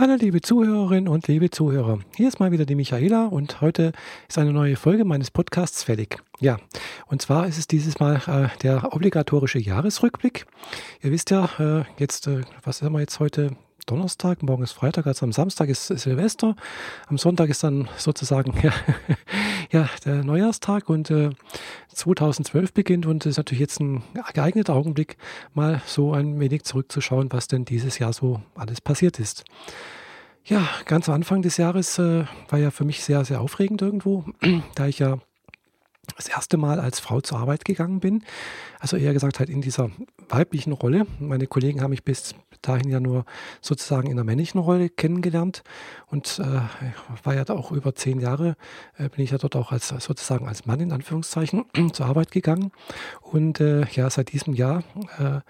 Hallo liebe Zuhörerinnen und liebe Zuhörer. Hier ist mal wieder die Michaela und heute ist eine neue Folge meines Podcasts fällig. Ja, und zwar ist es dieses Mal äh, der obligatorische Jahresrückblick. Ihr wisst ja, äh, jetzt, äh, was haben wir jetzt heute? Donnerstag, morgen ist Freitag, also am Samstag ist Silvester, am Sonntag ist dann sozusagen ja, ja der Neujahrstag und äh, 2012 beginnt und es ist natürlich jetzt ein geeigneter Augenblick, mal so ein wenig zurückzuschauen, was denn dieses Jahr so alles passiert ist. Ja, ganz am Anfang des Jahres äh, war ja für mich sehr, sehr aufregend irgendwo, da ich ja das erste Mal als Frau zur Arbeit gegangen bin. Also eher gesagt halt in dieser weiblichen Rolle. Meine Kollegen haben mich bis dahin ja nur sozusagen in der männlichen Rolle kennengelernt und äh, war ja auch über zehn Jahre, äh, bin ich ja dort auch als sozusagen als Mann in Anführungszeichen zur Arbeit gegangen. Und äh, ja, seit diesem Jahr äh,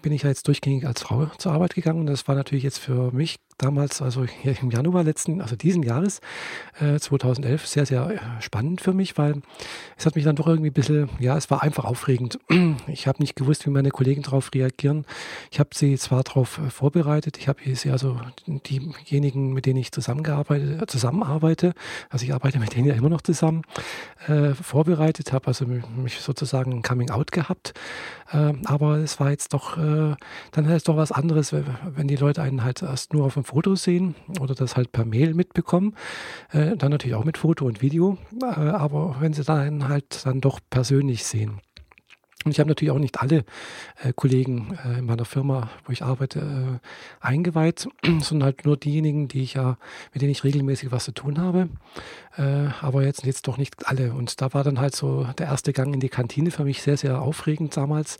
bin ich ja jetzt durchgängig als Frau zur Arbeit gegangen. Und das war natürlich jetzt für mich damals, also hier im Januar letzten, also diesen Jahres, äh, 2011, sehr, sehr äh, spannend für mich, weil es hat mich dann doch irgendwie ein bisschen, ja, es war einfach aufregend. Ich habe nicht gewusst, wie meine Kollegen darauf reagieren. Ich habe sie zwar darauf äh, vorbereitet, ich habe sie also diejenigen, mit denen ich zusammengearbeitet, zusammenarbeite, also ich arbeite mit denen ja immer noch zusammen, äh, vorbereitet, habe also mich sozusagen ein Coming Out gehabt. Äh, aber es war jetzt doch, äh, dann ist es doch was anderes, wenn die Leute einen halt erst nur auf dem Foto sehen oder das halt per Mail mitbekommen. Äh, dann natürlich auch mit Foto und Video. Äh, aber wenn sie dann halt dann doch persönlich sehen. Und ich habe natürlich auch nicht alle äh, Kollegen äh, in meiner Firma, wo ich arbeite, äh, eingeweiht, sondern halt nur diejenigen, die ich ja, mit denen ich regelmäßig was zu tun habe. Äh, aber jetzt, jetzt doch nicht alle. Und da war dann halt so der erste Gang in die Kantine für mich sehr, sehr aufregend damals.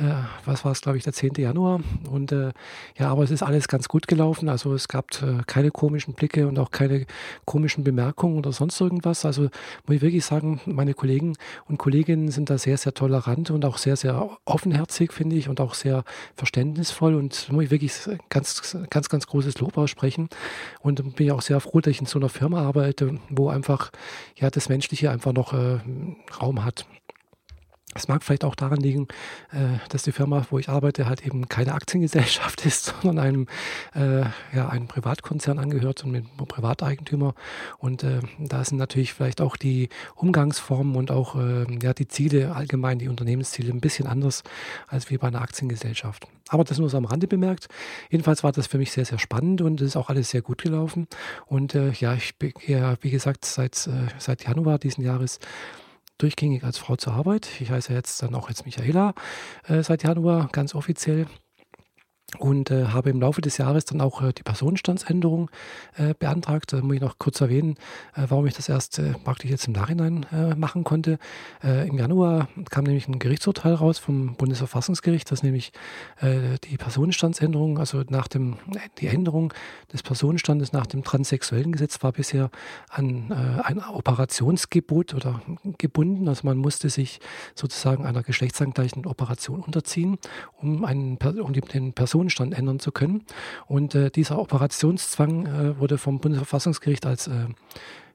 Äh, was war es, glaube ich, der 10. Januar. Und äh, ja, aber es ist alles ganz gut gelaufen. Also es gab äh, keine komischen Blicke und auch keine komischen Bemerkungen oder sonst irgendwas. Also muss ich wirklich sagen, meine Kollegen und Kolleginnen sind da sehr, sehr tolerant und auch sehr, sehr offenherzig, finde ich, und auch sehr verständnisvoll. Und muss ich wirklich ganz, ganz, ganz großes Lob aussprechen. Und bin ich auch sehr froh, dass ich in so einer Firma arbeite, wo einfach ja das Menschliche einfach noch äh, Raum hat. Es mag vielleicht auch daran liegen, äh, dass die Firma, wo ich arbeite, halt eben keine Aktiengesellschaft ist, sondern einem, äh, ja, einem Privatkonzern angehört und mit einem Privateigentümer. Und äh, da sind natürlich vielleicht auch die Umgangsformen und auch ja, die Ziele, allgemein die Unternehmensziele, ein bisschen anders als wie bei einer Aktiengesellschaft. Aber das nur so am Rande bemerkt. Jedenfalls war das für mich sehr, sehr spannend und es ist auch alles sehr gut gelaufen. Und ja, ich bin ja, wie gesagt, seit, seit Januar diesen Jahres durchgängig als Frau zur Arbeit. Ich heiße jetzt dann auch jetzt Michaela äh, seit Januar ganz offiziell und äh, habe im Laufe des Jahres dann auch äh, die Personenstandsänderung äh, beantragt. Da muss ich noch kurz erwähnen, äh, warum ich das erst äh, praktisch jetzt im Nachhinein äh, machen konnte. Im Januar kam nämlich ein Gerichtsurteil raus vom Bundesverfassungsgericht, dass nämlich die Personenstandsänderung, also nach dem die Änderung des Personenstandes nach dem transsexuellen Gesetz war bisher an ein Operationsgebot oder gebunden. Also man musste sich sozusagen einer geschlechtsangleichenden Operation unterziehen, um einen um den Personen Personenstand ändern zu können. Und äh, dieser Operationszwang äh, wurde vom Bundesverfassungsgericht als äh,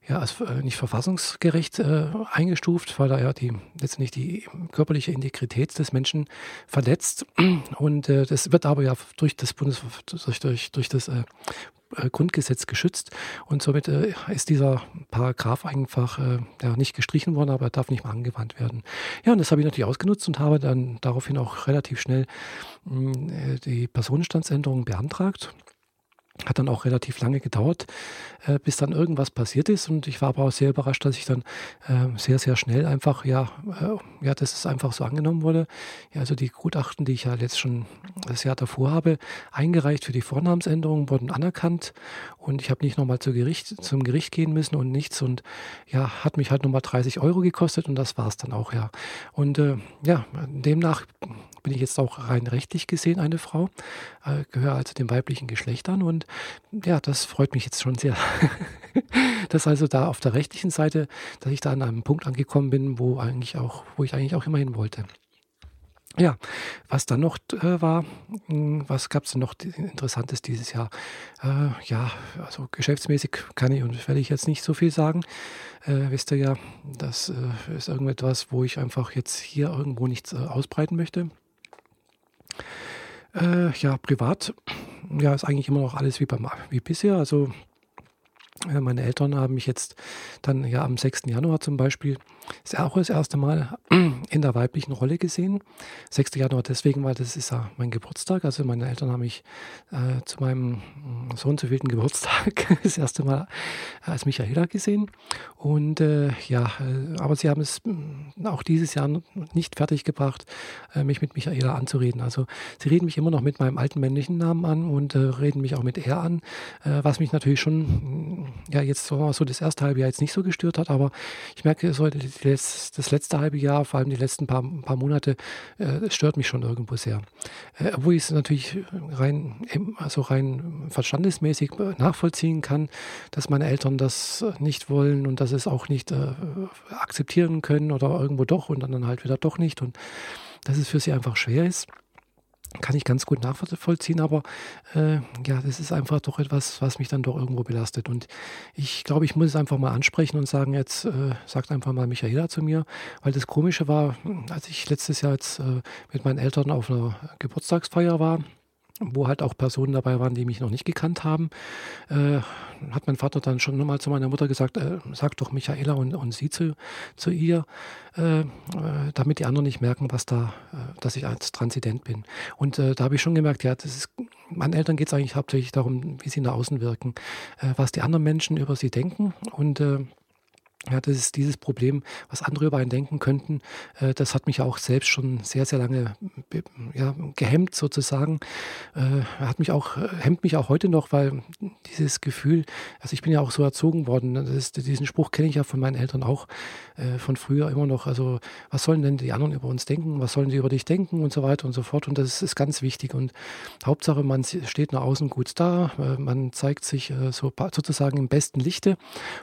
ja, als äh, nicht verfassungsgerecht äh, eingestuft, weil er ja die, letztendlich die körperliche Integrität des Menschen verletzt. Und äh, das wird aber ja durch das Bundes durch, durch, durch das äh, äh, Grundgesetz geschützt und somit äh, ist dieser Paragraph einfach äh, ja, nicht gestrichen worden, aber er darf nicht mehr angewandt werden. Ja, und das habe ich natürlich ausgenutzt und habe dann daraufhin auch relativ schnell mh, äh, die Personenstandsänderung beantragt hat dann auch relativ lange gedauert, äh, bis dann irgendwas passiert ist. Und ich war aber auch sehr überrascht, dass ich dann äh, sehr, sehr schnell einfach, ja, äh, ja, dass es einfach so angenommen wurde. Ja, also die Gutachten, die ich ja jetzt schon das Jahr davor habe, eingereicht für die Vornamensänderung, wurden anerkannt. Und ich habe nicht nochmal zu Gericht, zum Gericht gehen müssen und nichts. Und ja, hat mich halt nochmal 30 Euro gekostet und das war es dann auch, ja. Und äh, ja, demnach bin ich jetzt auch rein rechtlich gesehen eine Frau, äh, gehöre also dem weiblichen Geschlecht an und ja, das freut mich jetzt schon sehr. dass also da auf der rechtlichen Seite, dass ich da an einem Punkt angekommen bin, wo eigentlich auch, wo ich eigentlich auch immer hin wollte. Ja, was dann noch äh, war, hm, was gab es denn noch Interessantes dieses Jahr? Äh, ja, also geschäftsmäßig kann ich und werde ich jetzt nicht so viel sagen. Äh, wisst ihr ja, das äh, ist irgendetwas, wo ich einfach jetzt hier irgendwo nichts äh, ausbreiten möchte. Äh, ja, privat ja, ist eigentlich immer noch alles wie, beim, wie bisher. Also äh, meine Eltern haben mich jetzt dann ja am 6. Januar zum Beispiel ist auch das erste Mal in der weiblichen Rolle gesehen. 6. Januar deswegen, weil das ist ja mein Geburtstag. Also meine Eltern haben mich äh, zu meinem mm, Sohn zu wilden Geburtstag das erste Mal als Michaela gesehen. Und äh, ja, äh, aber sie haben es mm, auch dieses Jahr nicht fertiggebracht, äh, mich mit Michaela anzureden. Also sie reden mich immer noch mit meinem alten männlichen Namen an und äh, reden mich auch mit er an, was mich natürlich schon mm, ja jetzt so, so das erste halbe Jahr jetzt nicht so gestört hat, aber ich merke, so das letzte halbe Jahr, vor allem die letzten paar, paar Monate, äh, stört mich schon irgendwo sehr. Äh, obwohl ich es natürlich rein, also rein verstandesmäßig nachvollziehen kann, dass meine Eltern das nicht wollen und dass es auch nicht äh, akzeptieren können oder irgendwo doch und dann halt wieder doch nicht und dass es für sie einfach schwer ist kann ich ganz gut nachvollziehen, aber äh, ja, das ist einfach doch etwas, was mich dann doch irgendwo belastet. Und ich glaube, ich muss es einfach mal ansprechen und sagen, jetzt äh, sagt einfach mal Michaela zu mir, weil das Komische war, als ich letztes Jahr jetzt äh, mit meinen Eltern auf einer Geburtstagsfeier war, wo halt auch Personen dabei waren, die mich noch nicht gekannt haben, äh, hat mein Vater dann schon mal zu meiner Mutter gesagt, äh, sag doch Michaela und, und sie zu, zu ihr, äh, äh damit die anderen nicht merken, was da, äh, dass ich als Transident bin. Und äh, da habe ich schon gemerkt, ja, das ist, meinen Eltern geht es eigentlich hauptsächlich darum, wie sie nach außen wirken, was die anderen Menschen über sie denken und ja, das ist dieses Problem, was andere über einen denken könnten. Äh, das hat mich auch selbst schon sehr, sehr lange ja, gehemmt sozusagen. Äh, hat mich auch, hemmt mich auch heute noch, weil dieses Gefühl, also ich bin ja auch so erzogen worden. Ist, diesen Spruch kenne ich ja von meinen Eltern auch äh, von früher immer noch. Also, was sollen denn die anderen über uns denken? Was sollen die über dich denken und so weiter und so fort? Und das ist ganz wichtig. Und Hauptsache, man steht nach außen gut da. Man zeigt sich so sozusagen im besten Lichte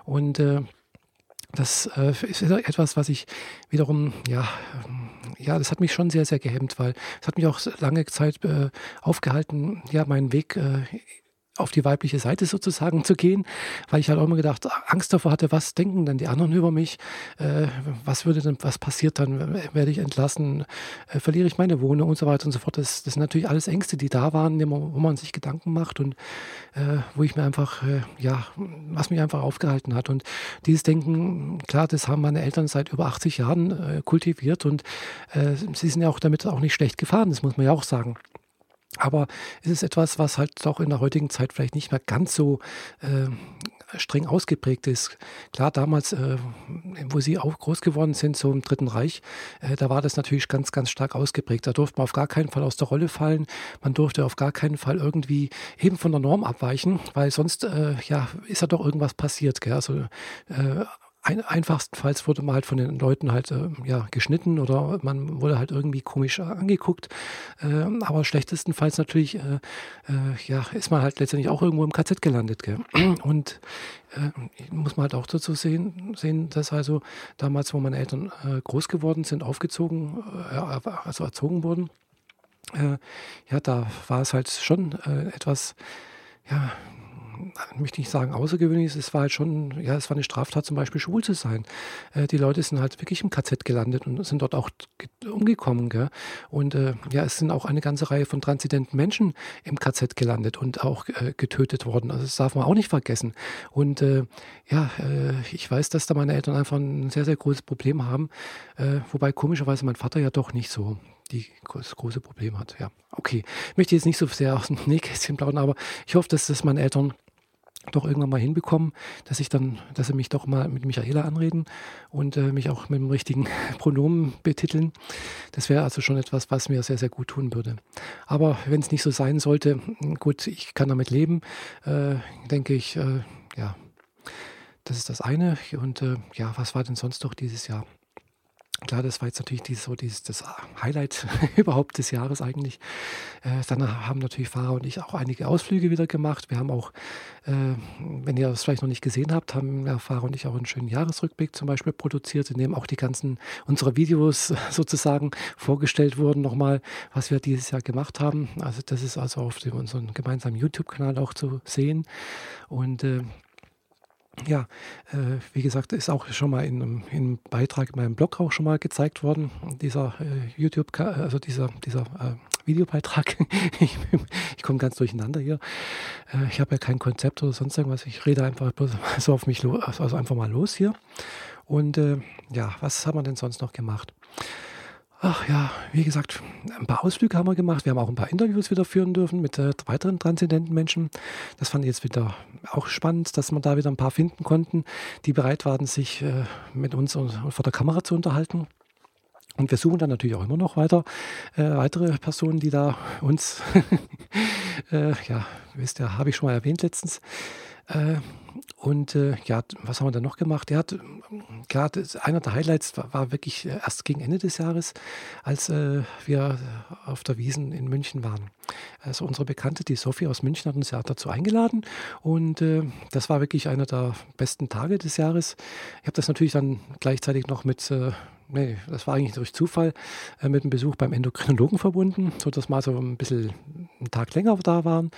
und das äh, ist etwas, was ich wiederum, ja, ähm, ja, das hat mich schon sehr, sehr gehemmt, weil es hat mich auch lange Zeit äh, aufgehalten, ja, meinen Weg äh, auf die weibliche Seite sozusagen zu gehen, weil ich halt auch immer gedacht, Angst davor hatte, was denken denn die anderen über mich, äh, was würde denn, was passiert dann, werde ich entlassen, äh, verliere ich meine Wohnung und so weiter und so fort. Das, das sind natürlich alles Ängste, die da waren, wo man sich Gedanken macht und äh, wo ich mir einfach, äh, ja, was mich einfach aufgehalten hat. Und dieses Denken, klar, das haben meine Eltern seit über 80 Jahren äh, kultiviert und äh, sie sind ja auch damit auch nicht schlecht gefahren, das muss man ja auch sagen. Aber es ist etwas, was halt auch in der heutigen Zeit vielleicht nicht mehr ganz so äh, streng ausgeprägt ist. Klar, damals, äh, wo sie auch groß geworden sind, so im Dritten Reich, äh, da war das natürlich ganz, ganz stark ausgeprägt. Da durfte man auf gar keinen Fall aus der Rolle fallen. Man durfte auf gar keinen Fall irgendwie eben von der Norm abweichen, weil sonst äh, ja, ist ja doch irgendwas passiert. Gell? Also äh, ein, einfachstenfalls wurde man halt von den Leuten halt äh, ja, geschnitten oder man wurde halt irgendwie komisch angeguckt. Äh, aber schlechtestenfalls natürlich äh, äh ja, ist man halt letztendlich auch irgendwo im KZ gelandet. Gell? Und äh, muss man halt auch dazu sehen, sehen, dass also damals, wo meine Eltern äh, groß geworden sind, aufgezogen, also erzogen wurden, ja, da war es halt schon etwas, ja, möchte nicht sagen außergewöhnlich, es war halt schon, ja, es war eine Straftat zum Beispiel schwul zu sein. Äh, die Leute sind halt wirklich im KZ gelandet und sind dort auch umgekommen. Gell? Und äh, ja, es sind auch eine ganze Reihe von transzendenten Menschen im KZ gelandet und auch äh, getötet worden. Also das darf man auch nicht vergessen. Und äh, ja, äh, ich weiß, dass da meine Eltern einfach ein sehr, sehr großes Problem haben, äh, wobei komischerweise mein Vater ja doch nicht so die das große Problem hat. Ja, okay. Ich möchte jetzt nicht so sehr aus dem Nähkästchen plaudern, aber ich hoffe, dass das meine Eltern doch irgendwann mal hinbekommen, dass ich dann, dass sie mich doch mal mit Michaela anreden und äh, mich auch mit dem richtigen Pronomen betiteln. Das wäre also schon etwas, was mir sehr, sehr gut tun würde. Aber wenn es nicht so sein sollte, gut, ich kann damit leben, äh, denke ich, äh, ja, das ist das eine. Und äh, ja, was war denn sonst noch dieses Jahr? Klar, das war jetzt natürlich dieses, so dieses, das Highlight überhaupt des Jahres eigentlich. Äh, dann haben natürlich Fahrer und ich auch einige Ausflüge wieder gemacht. Wir haben auch, äh, wenn ihr das vielleicht noch nicht gesehen habt, haben ja, Fahrer und ich auch einen schönen Jahresrückblick zum Beispiel produziert, in dem auch die ganzen unsere Videos sozusagen vorgestellt wurden, nochmal, was wir dieses Jahr gemacht haben. Also das ist also auf dem, unserem gemeinsamen YouTube-Kanal auch zu sehen. Und äh, ja, äh, wie gesagt, ist auch schon mal in, in einem Beitrag in meinem Blog auch schon mal gezeigt worden, dieser äh, YouTube, also dieser, dieser äh, Videobeitrag. ich, ich komme ganz durcheinander hier. Äh, ich habe ja kein Konzept oder sonst irgendwas. Ich rede einfach so auf mich los, also einfach mal los hier. Und äh, ja, was haben wir denn sonst noch gemacht? Ach ja, wie gesagt, ein paar Ausflüge haben wir gemacht. Wir haben auch ein paar Interviews wieder führen dürfen mit äh, weiteren transzendenten Menschen. Das fand ich jetzt wieder auch spannend, dass wir da wieder ein paar finden konnten, die bereit waren, sich äh, mit uns vor der Kamera zu unterhalten. Und wir suchen dann natürlich auch immer noch weiter äh, weitere Personen, die da uns, äh, ja, wisst ihr, habe ich schon mal erwähnt letztens, äh, und äh, ja, was haben wir dann noch gemacht? Er hat gerade einer der Highlights war, war, wirklich erst gegen Ende des Jahres, als äh, wir auf der Wiesen in München waren. Also unsere Bekannte, die Sophie aus München, hat uns ja dazu eingeladen und äh, das war wirklich einer der besten Tage des Jahres. Ich habe das natürlich dann gleichzeitig noch mit äh, nee, das war eigentlich durch Zufall äh, mit einem Besuch beim Endokrinologen verbunden, sodass wir so ein bisschen einen Tag länger da waren.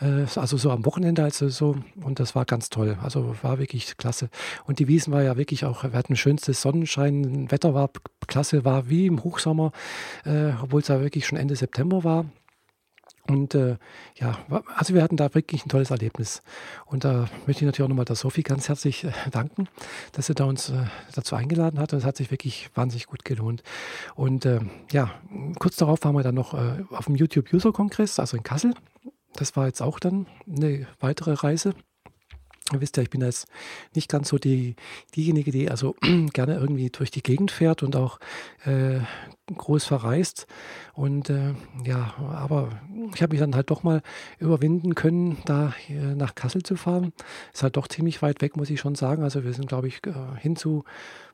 Äh, also so am Wochenende also so. Und das war ganz toll. Also war wirklich klasse. Und die Wiesen war ja wirklich auch, wir hatten schönstes Sonnenschein, Wetter war klasse, war wie im Hochsommer, äh, obwohl es ja wirklich schon Ende September war. Und äh, ja, also wir hatten da wirklich ein tolles Erlebnis. Und da möchte ich natürlich auch nochmal der Sophie ganz herzlich äh, danken, dass sie da uns äh, dazu eingeladen hat. Das hat sich wirklich wahnsinnig gut gelohnt. Und äh, ja, kurz darauf waren wir dann noch äh, auf dem YouTube User Kongress, also in Kassel. Das war jetzt auch dann eine weitere Reise. Ihr wisst ja, ich bin jetzt nicht ganz so die, diejenige, die also gerne irgendwie durch die Gegend fährt und auch äh, groß verreist. Und äh, ja, aber ich habe mich dann halt doch mal überwinden können, da nach Kassel zu fahren. Ist halt doch ziemlich weit weg, muss ich schon sagen. Also wir sind, glaube ich, äh, hin zu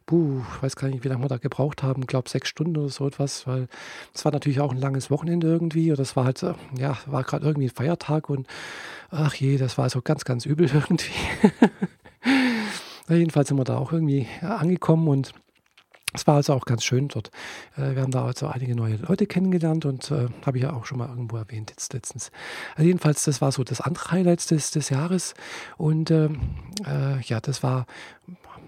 puh, ich weiß gar nicht, wie lange wir da gebraucht haben, ich glaube sechs Stunden oder so etwas, weil es war natürlich auch ein langes Wochenende irgendwie und das war halt, äh, ja, war gerade irgendwie ein Feiertag und ach je, das war also ganz, ganz übel irgendwie. jedenfalls sind wir da auch irgendwie angekommen und es war also auch ganz schön dort. Äh, wir haben da also einige neue Leute kennengelernt und äh, habe ich ja auch schon mal irgendwo erwähnt jetzt letztens. Also jedenfalls, das war so das andere Highlight des, des Jahres und ähm, äh, ja, das war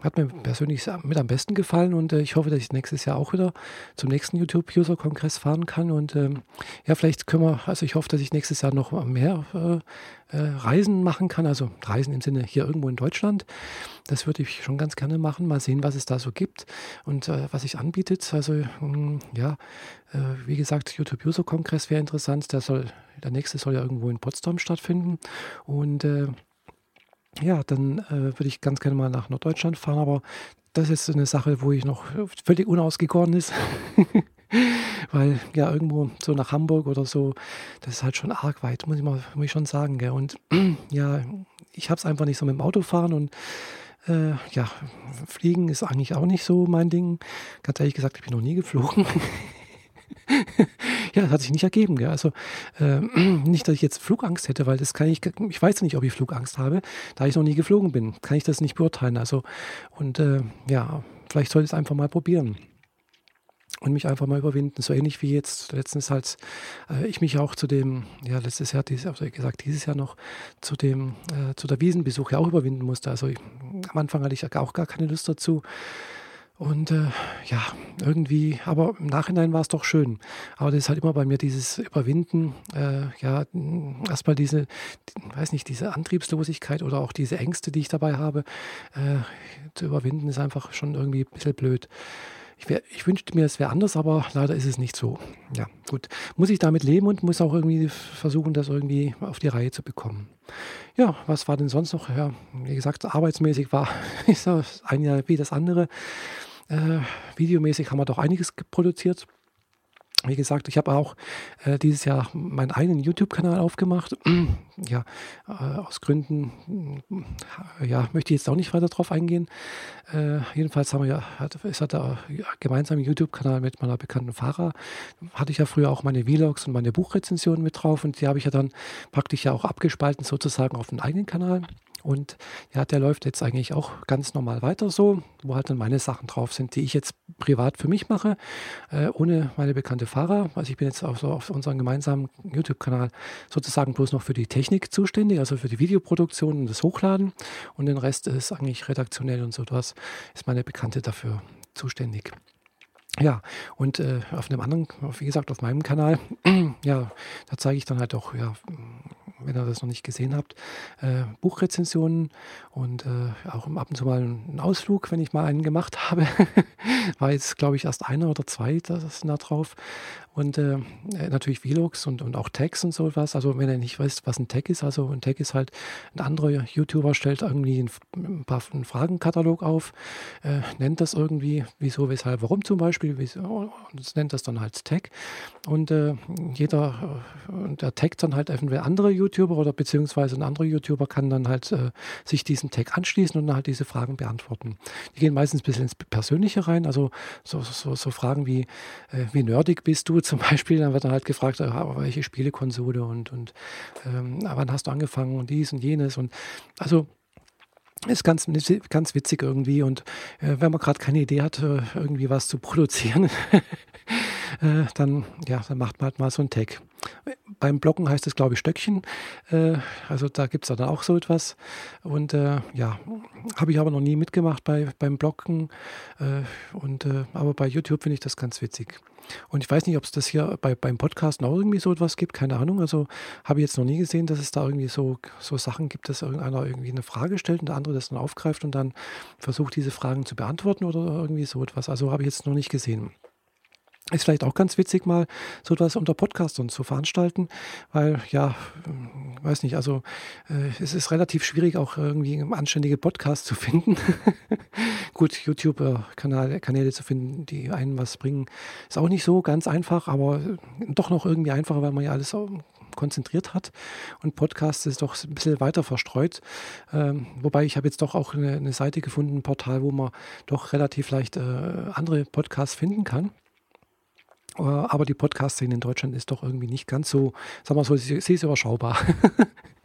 hat mir persönlich mit am besten gefallen und äh, ich hoffe, dass ich nächstes Jahr auch wieder zum nächsten YouTube-User-Kongress fahren kann. Und ähm, ja, vielleicht können wir, also ich hoffe, dass ich nächstes Jahr noch mehr äh, äh, Reisen machen kann. Also Reisen im Sinne hier irgendwo in Deutschland. Das würde ich schon ganz gerne machen. Mal sehen, was es da so gibt und äh, was sich anbietet. Also ähm, ja, äh, wie gesagt, YouTube-User-Kongress wäre interessant. Der soll, der nächste soll ja irgendwo in Potsdam stattfinden. Und äh, ja, dann äh, würde ich ganz gerne mal nach Norddeutschland fahren, aber das ist eine Sache, wo ich noch völlig unausgegoren ist. Weil ja, irgendwo so nach Hamburg oder so, das ist halt schon arg weit, muss ich, mal, muss ich schon sagen. Gell? Und ja, ich habe es einfach nicht so mit dem Auto fahren und äh, ja, Fliegen ist eigentlich auch nicht so mein Ding. Ganz ehrlich gesagt, ich bin noch nie geflogen. ja, das hat sich nicht ergeben. Gell? Also äh, nicht, dass ich jetzt Flugangst hätte, weil das kann ich, ich weiß nicht, ob ich Flugangst habe, da ich noch nie geflogen bin, kann ich das nicht beurteilen. Also und äh, ja, vielleicht sollte ich es einfach mal probieren und mich einfach mal überwinden. So ähnlich wie jetzt letztens halt äh, ich mich auch zu dem, ja, letztes Jahr, dieses, also gesagt, dieses Jahr noch zu dem, äh, zu der Wiesenbesuch ja auch überwinden musste. Also ich, am Anfang hatte ich auch gar keine Lust dazu. Und äh, ja, irgendwie, aber im Nachhinein war es doch schön. Aber das ist halt immer bei mir dieses Überwinden, äh, ja, erstmal diese, die, weiß nicht, diese Antriebslosigkeit oder auch diese Ängste, die ich dabei habe, äh, zu überwinden, ist einfach schon irgendwie ein bisschen blöd. Ich, wär, ich wünschte mir, es wäre anders, aber leider ist es nicht so. Ja, gut. Muss ich damit leben und muss auch irgendwie versuchen, das irgendwie auf die Reihe zu bekommen. Ja, was war denn sonst noch? Ja, wie gesagt, arbeitsmäßig war ein Jahr wie das andere. Äh, videomäßig haben wir doch einiges produziert. Wie gesagt, ich habe auch äh, dieses Jahr meinen eigenen YouTube-Kanal aufgemacht. ja, äh, aus Gründen, äh, ja, möchte ich jetzt auch nicht weiter drauf eingehen. Äh, jedenfalls haben wir ja, hat, ist halt der gemeinsame YouTube-Kanal mit meiner bekannten Fahrer. Hatte ich ja früher auch meine Vlogs und meine Buchrezensionen mit drauf und die habe ich ja dann praktisch ja auch abgespalten sozusagen auf den eigenen Kanal. Und ja, der läuft jetzt eigentlich auch ganz normal weiter so, wo halt dann meine Sachen drauf sind, die ich jetzt privat für mich mache, äh, ohne meine bekannte Fahrer. Also ich bin jetzt auch so auf unserem gemeinsamen YouTube-Kanal sozusagen bloß noch für die Technik zuständig, also für die Videoproduktion und das Hochladen. Und den Rest ist eigentlich redaktionell und so was, ist meine Bekannte dafür zuständig. Ja, und äh, auf einem anderen, wie gesagt, auf meinem Kanal, ja, da zeige ich dann halt auch, ja, wenn ihr das noch nicht gesehen habt, äh, Buchrezensionen und äh, auch ab und zu mal einen Ausflug, wenn ich mal einen gemacht habe. War jetzt, glaube ich, erst einer oder zwei das sind da drauf. Und äh, natürlich Vlogs und, und auch Tags und sowas. Also wenn ihr nicht wisst, was ein Tag ist, also ein Tag ist halt, ein anderer YouTuber stellt irgendwie ein, ein paar einen Fragenkatalog auf, äh, nennt das irgendwie, wieso, weshalb, warum zum Beispiel, wieso, und nennt das dann halt Tag. Und äh, jeder, äh, der taggt dann halt entweder andere YouTuber oder beziehungsweise ein anderer YouTuber kann dann halt äh, sich diesen Tag anschließen und dann halt diese Fragen beantworten. Die gehen meistens ein bisschen ins Persönliche rein, also so, so, so Fragen wie, äh, wie nerdig bist du zum Beispiel, dann wird dann halt gefragt, äh, welche Spielekonsole und, und ähm, wann hast du angefangen und dies und jenes und also ist ganz, ganz witzig irgendwie und äh, wenn man gerade keine Idee hat, äh, irgendwie was zu produzieren, äh, dann, ja, dann macht man halt mal so ein Tag. Beim Blocken heißt es, glaube ich, Stöckchen. Äh, also da gibt es dann auch so etwas. Und äh, ja, habe ich aber noch nie mitgemacht bei, beim Blocken. Äh, und, äh, aber bei YouTube finde ich das ganz witzig. Und ich weiß nicht, ob es das hier bei, beim Podcast auch irgendwie so etwas gibt, keine Ahnung. Also habe ich jetzt noch nie gesehen, dass es da irgendwie so, so Sachen gibt, dass irgendeiner irgendwie eine Frage stellt und der andere das dann aufgreift und dann versucht, diese Fragen zu beantworten oder irgendwie so etwas. Also habe ich jetzt noch nicht gesehen. Ist vielleicht auch ganz witzig, mal so etwas unter Podcastern zu veranstalten, weil ja, äh, weiß nicht, also äh, es ist relativ schwierig, auch irgendwie anständige Podcasts zu finden. Gut, YouTube-Kanäle zu finden, die einen was bringen, ist auch nicht so ganz einfach, aber äh, doch noch irgendwie einfacher, weil man ja alles konzentriert hat. Und Podcast ist doch ein bisschen weiter verstreut. Ähm, wobei ich habe jetzt doch auch eine, eine, Seite gefunden, ein Portal, wo man doch relativ leicht äh, andere Podcasts finden kann. Äh, aber die Podcast-Szene in Deutschland ist doch irgendwie nicht ganz so, sagen wir so, sie, sie ist überschaubar.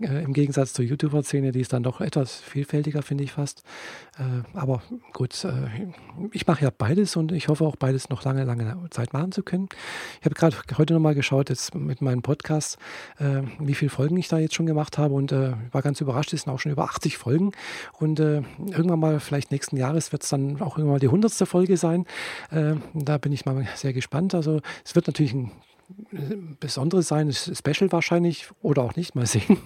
Äh, Im Gegensatz zur YouTuber-Szene, die ist dann doch etwas vielfältiger, finde ich fast. Äh, aber gut, äh, ich mache ja beides und ich hoffe auch beides noch lange, lange Zeit machen zu können. Ich habe gerade heute nochmal geschaut, jetzt mit meinem Podcast, wie viele Folgen ich da jetzt schon gemacht habe und war ganz überrascht, es sind auch schon über 80 Folgen. Und irgendwann mal, vielleicht nächsten Jahres, wird es dann auch irgendwann mal die 100. Folge sein. da bin ich mal sehr gespannt. Also es wird natürlich ein Besonderes sein, Special wahrscheinlich oder auch nicht, mal sehen.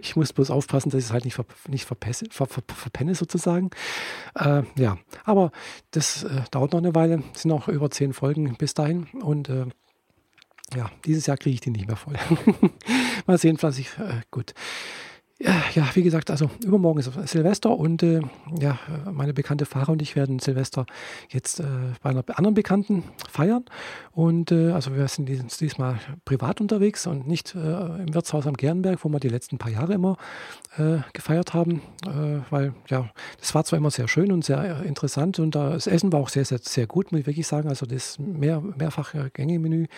ich muss bloß aufpassen, dass ich es halt nicht, ver, nicht verpesse, ver, ver, verpenne sozusagen. Äh, ja, aber das äh, dauert noch eine Weile. Sind noch über zehn Folgen bis dahin und äh, ja, dieses Jahr kriege ich die nicht mehr voll. mal sehen, was ich, äh, gut. Ja, wie gesagt, also übermorgen ist Silvester und äh, ja, meine bekannte Fahrer und ich werden Silvester jetzt äh, bei einer anderen Bekannten feiern. Und äh, also wir sind dies, diesmal privat unterwegs und nicht äh, im Wirtshaus am Gernberg, wo wir die letzten paar Jahre immer äh, gefeiert haben, äh, weil ja, das war zwar immer sehr schön und sehr interessant und das Essen war auch sehr, sehr, sehr gut, muss ich wirklich sagen. Also das mehr, mehrfach Gänge-Menü,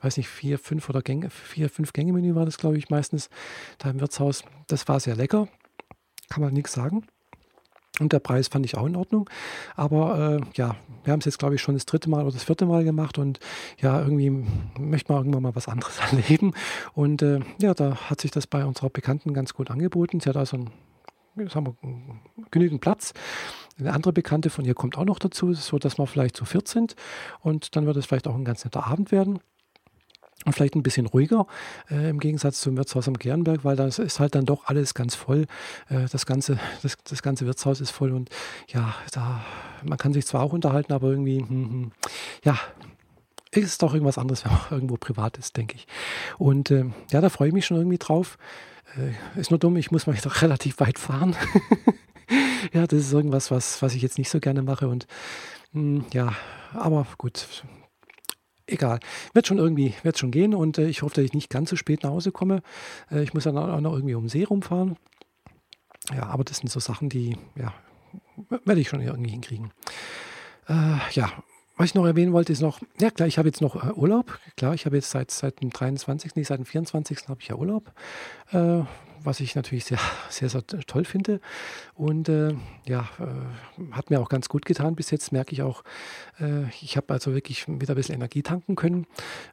weiß nicht, vier, fünf oder Gänge, vier, fünf Gänge-Menü war das, glaube ich, meistens da im Wirtshaus. Das war sehr lecker, kann man nichts sagen. Und der Preis fand ich auch in Ordnung. Aber äh, ja, wir haben es jetzt, glaube ich, schon das dritte Mal oder das vierte Mal gemacht. Und ja, irgendwie möchte man irgendwann mal was anderes erleben. Und äh, ja, da hat sich das bei unserer Bekannten ganz gut angeboten. Sie hat also ein sagen wir, genügend Platz. Eine andere Bekannte von ihr kommt auch noch dazu, so dass wir vielleicht zu viert sind. Und dann wird es vielleicht auch ein ganz netter Abend werden und vielleicht ein bisschen ruhiger äh, im Gegensatz zum Wirtshaus am Gernberg, weil das ist halt dann doch alles ganz voll. Äh, das, ganze, das, das ganze Wirtshaus ist voll und ja, da, man kann sich zwar auch unterhalten, aber irgendwie, hm, hm, ja, ist doch irgendwas anderes, wenn man irgendwo privat ist, denke ich. Und äh, ja, da freue ich mich schon irgendwie drauf. Äh, ist nur dumm, ich muss mal doch relativ weit fahren. ja, das ist irgendwas, was, was ich jetzt nicht so gerne mache und hm, ja, aber gut, egal. Wird schon irgendwie, wird schon gehen und äh, ich hoffe, dass ich nicht ganz so spät nach Hause komme. Äh, ich muss dann auch noch irgendwie um See rumfahren. Ja, aber das sind so Sachen, die, ja, werde ich schon irgendwie hinkriegen. Äh, ja, was ich noch erwähnen wollte, ist noch, ja klar, ich habe jetzt noch äh, Urlaub. Klar, ich habe jetzt seit, seit dem 23., nee, seit dem 24. habe ich ja Urlaub, äh, was ich natürlich sehr, sehr, sehr toll finde. Und äh, ja, äh, hat mir auch ganz gut getan. Bis jetzt merke ich auch, äh, ich habe also wirklich wieder ein bisschen Energie tanken können.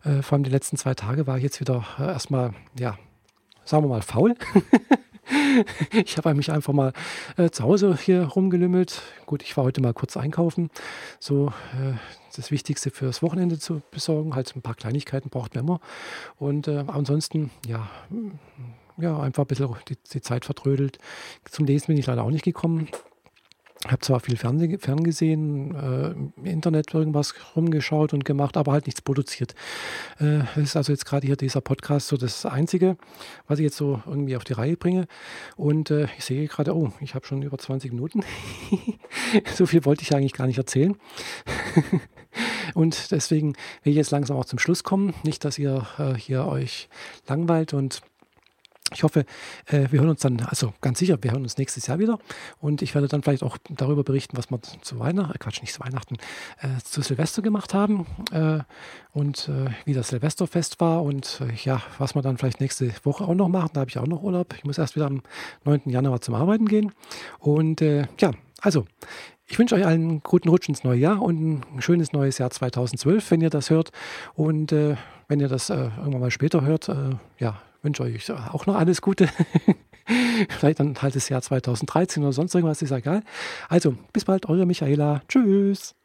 Äh, vor allem die letzten zwei Tage war ich jetzt wieder erstmal, ja, sagen wir mal, faul. ich habe mich einfach mal äh, zu Hause hier rumgelümmelt. Gut, ich war heute mal kurz einkaufen. So äh, das Wichtigste fürs Wochenende zu besorgen. Halt ein paar Kleinigkeiten braucht man immer. Und äh, ansonsten, ja, ja, einfach ein bisschen die, die Zeit vertrödelt. Zum Lesen bin ich leider auch nicht gekommen habe zwar viel Fernseh, ferngesehen, äh, im Internet irgendwas rumgeschaut und gemacht, aber halt nichts produziert. Äh, das ist also jetzt gerade hier dieser Podcast so das Einzige, was ich jetzt so irgendwie auf die Reihe bringe. Und äh, ich sehe gerade, oh, ich habe schon über 20 Minuten. so viel wollte ich eigentlich gar nicht erzählen. und deswegen will ich jetzt langsam auch zum Schluss kommen. Nicht, dass ihr äh, hier euch langweilt und ich hoffe, äh, wir hören uns dann, also ganz sicher, wir hören uns nächstes Jahr wieder und ich werde dann vielleicht auch darüber berichten, was wir zu Weihnachten, äh, Quatsch, nicht zu Weihnachten, äh, zu Silvester gemacht haben äh, und äh, wie das Silvesterfest war und äh, ja, was wir dann vielleicht nächste Woche auch noch machen. Da habe ich auch noch Urlaub. Ich muss erst wieder am 9. Januar zum Arbeiten gehen und ja, also ich wünsche euch allen einen guten Rutsch ins neue Jahr und ein schönes neues Jahr 2012, wenn ihr das hört. Und wenn ihr das irgendwann mal später hört, ja, wünsche euch auch noch alles Gute. Vielleicht dann halt das Jahr 2013 oder sonst irgendwas, ist egal. Also, bis bald, eure Michaela. Tschüss.